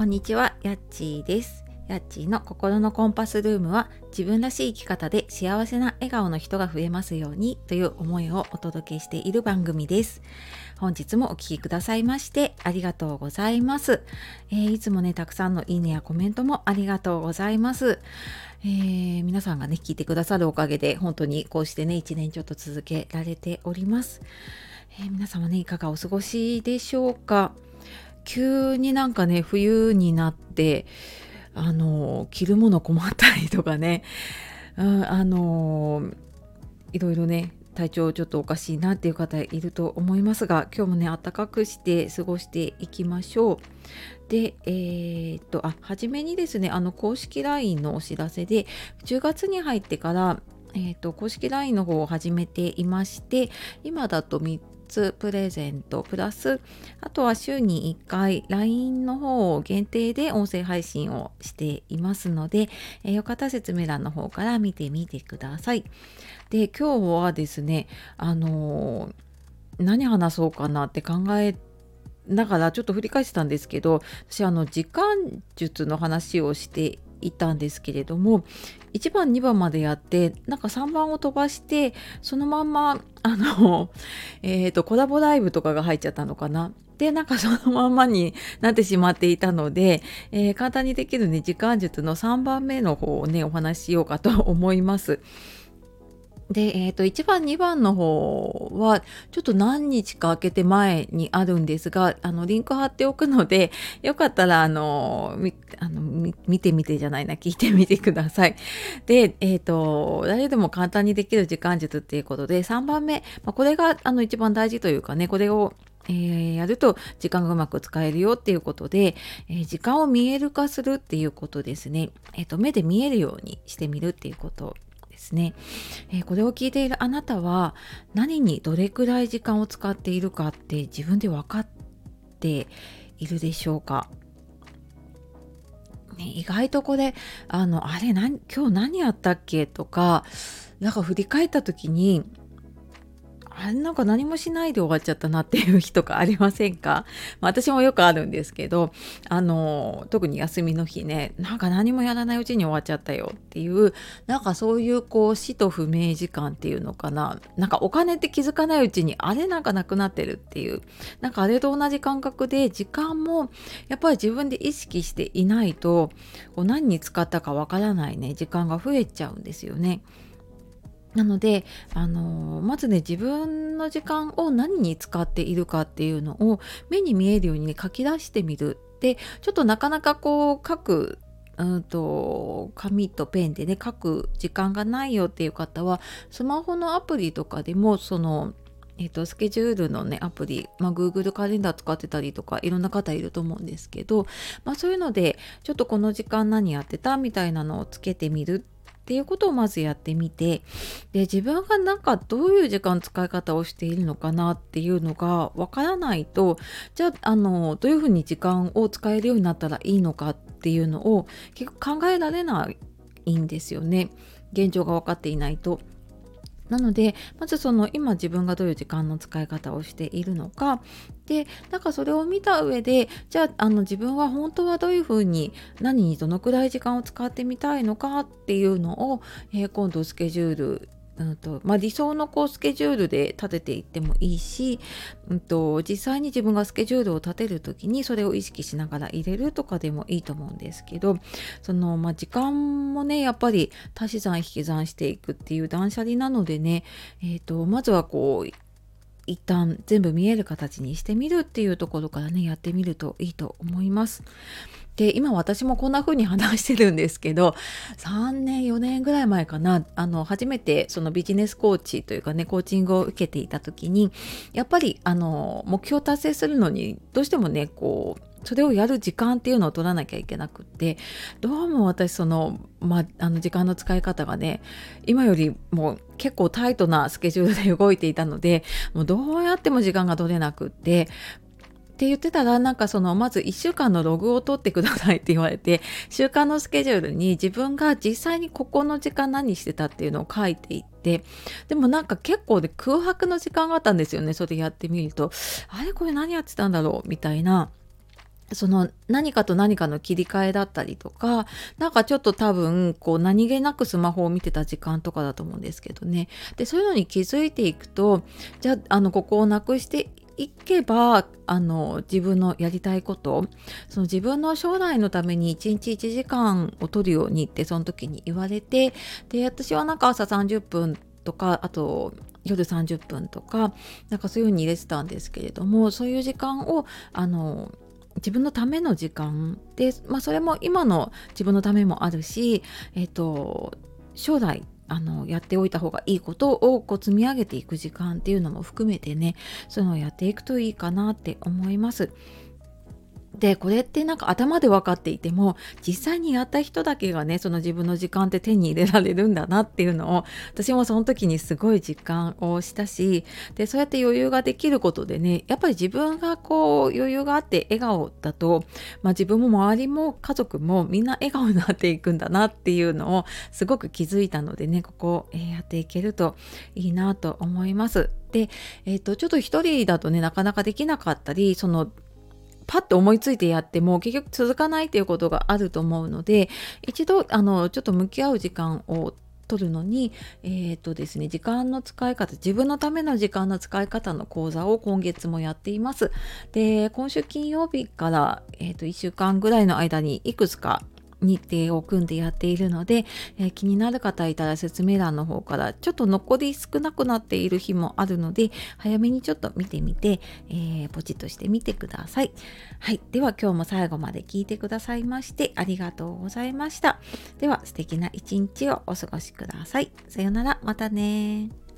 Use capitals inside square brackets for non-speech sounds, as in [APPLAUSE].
こんにちは、やっちーです。やっちーの心のコンパスルームは自分らしい生き方で幸せな笑顔の人が増えますようにという思いをお届けしている番組です。本日もお聴きくださいましてありがとうございます、えーいつもね、たくさんのいいねやコメントもありがとうございます。えー皆さんがね、聞いてくださるおかげで本当にこうしてね、一年ちょっと続けられております。えー皆様ね、いかがお過ごしでしょうか？急になんかね冬になってあの着るもの困ったりとかね、[LAUGHS] うん、あのいろいろね体調ちょっとおかしいなっていう方いると思いますが今日もね暖かくして過ごしていきましょう。でえーっとあ初めにですねあの公式 LINE のお知らせで10月に入ってからえー、と公式 LINE の方を始めていまして今だと3つプレゼントプラスあとは週に1回 LINE の方を限定で音声配信をしていますので、えーよかったら説明欄の方から見てみてください。で今日はですねあのー何話そうかなって考えながらちょっと振り返ってたんですけど私あの時間術の話をしていたんですけれども1番2番までやってなんか3番を飛ばしてそのまんまあの [LAUGHS] えーとコラボライブとかが入っちゃったのかな。でなんかそのまんまに [LAUGHS] なってしまっていたので、えー簡単にできるね時間術の3番目の方をねお話ししようかと思います。で、えー、と1番2番の方はちょっと何日か空けて前にあるんですがあのリンク貼っておくので [LAUGHS] よかったらあのみあの見てみてじゃないな聞いてみてください。で、えー、と誰でも簡単にできる時間術っていうことで3番目、まあ、これがあの一番大事というかねこれをえーやると時間がうまく使えるよっていうことで、えー時間を見える化するっていうことですね、えーと目で見えるようにしてみるっていうことですね、えーこれを聞いているあなたは何にどれくらい時間を使っているかって自分で分かっているでしょうか？ね、意外とこれあのあれ何今日何やったっけ？とかなんか振り返った時にあれなんか何もしないで終わっちゃったなっていう日とかありませんか、[LAUGHS] まあ私もよくあるんですけどあの特に休みの日ねなんか何もやらないうちに終わっちゃったよっていうなんかそういうこう死と不明時間っていうのかな？なんかお金って気づかないうちにあれなんかなくなってるっていうなんかあれと同じ感覚で時間もやっぱり自分で意識していないとこう何に使ったかわからないね時間が増えちゃうんですよね。なので、あのまずね自分の時間を何に使っているかっていうのを目に見えるようにね書き出してみるでちょっとなかなかこう書くうんと紙とペンでね書く時間がないよっていう方はスマホのアプリとかでもそのえっとスケジュールのねアプリ、まあ、Google カレンダー使ってたりとかいろんな方いると思うんですけど、まあ、そういうのでちょっとこの時間何やってたみたいなのをつけてみるっていうことをまずやってみてで自分がなんかどういう時間使い方をしているのかなっていうのがわからないとじゃああのどういうふうに時間を使えるようになったらいいのかっていうのを結構考えられないんですよね現状が分かっていないと。なのでまずその今自分がどういう時間の使い方をしているのか。でなんかそれを見た上でじゃああの自分は本当はどういうふうに何にどのくらい時間を使ってみたいのかっていうのを、えー今度スケジュールうんとまあ、理想のこうスケジュールで立てていってもいいし、うん、と実際に自分がスケジュールを立てる時にそれを意識しながら入れるとかでもいいと思うんですけどその、まあ、時間もねやっぱり足し算引き算していくっていう断捨離なのでね、えー、とまずはこう一旦全部見える形にしてみるっていうところからねやってみるといいと思います。で今私もこんな風に話してるんですけど3年4年ぐらい前かなあの初めてそのビジネスコーチというかねコーチングを受けていた時にやっぱりあの目標達成するのにどうしてもねこうそれをやる時間っていうのを取らなきゃいけなくってどうも私その,、まあ、の時間の使い方がね今よりも結構タイトなスケジュールで動いていたのでもうどうやっても時間が取れなくってって言ってたらなんかそのまず1週間のログを取ってくださいって言われて週間のスケジュールに自分が実際にここの時間何してたっていうのを書いていってでもなんか結構で空白の時間があったんですよねそれやってみると。あれ？これ何やってたんだろう？みたいなその何かと何かの切り替えだったりとか、なんかちょっと多分、こう何気なくスマホを見てた時間とかだと思うんですけどね。で、そういうのに気づいていくと、じゃあ、あの、ここをなくしていけば、あの、自分のやりたいこと、その自分の将来のために1日1時間を取るようにってその時に言われて、で、私はなんか朝30分とか、あと、夜30分とか、なんかそういう風に入れてたんですけれども、そういう時間を、あの、自分のための時間で、まあ、それも今の自分のためもあるし、えっ、ー、と将来あのやっておいた方がいいことをこう積み上げていく時間っていうのも含めてねそういうのをやっていくといいかなって思います。でこれってなんか頭で分かっていても実際にやった人だけがねその自分の時間って手に入れられるんだなっていうのを私もその時にすごい実感をしたしでそうやって余裕ができることでねやっぱり自分がこう余裕があって笑顔だと、まあ、自分も周りも家族もみんな笑顔になっていくんだなっていうのをすごく気づいたのでねここ、え、やっていけるといいなと思います。で、えーと、とちょっと一人だとねなかなかできなかったりそのパッと思いついてやっても結局続かないっていうことがあると思うので一度あのちょっと向き合う時間を取るのに、えーとですね、時間の使い方自分のための時間の使い方の講座を今月もやっています。で今週金曜日から、えー、と1週間ぐらいの間にいくつか日程を組んでやっているので、えー、気になる方いたら説明欄の方からちょっと残り少なくなっている日もあるので早めにちょっと見てみて、えー、ポチッとしてみてください。はい。では今日も最後まで聞いてくださいましてありがとうございました。では素敵な一日をお過ごしください。さようなら。またね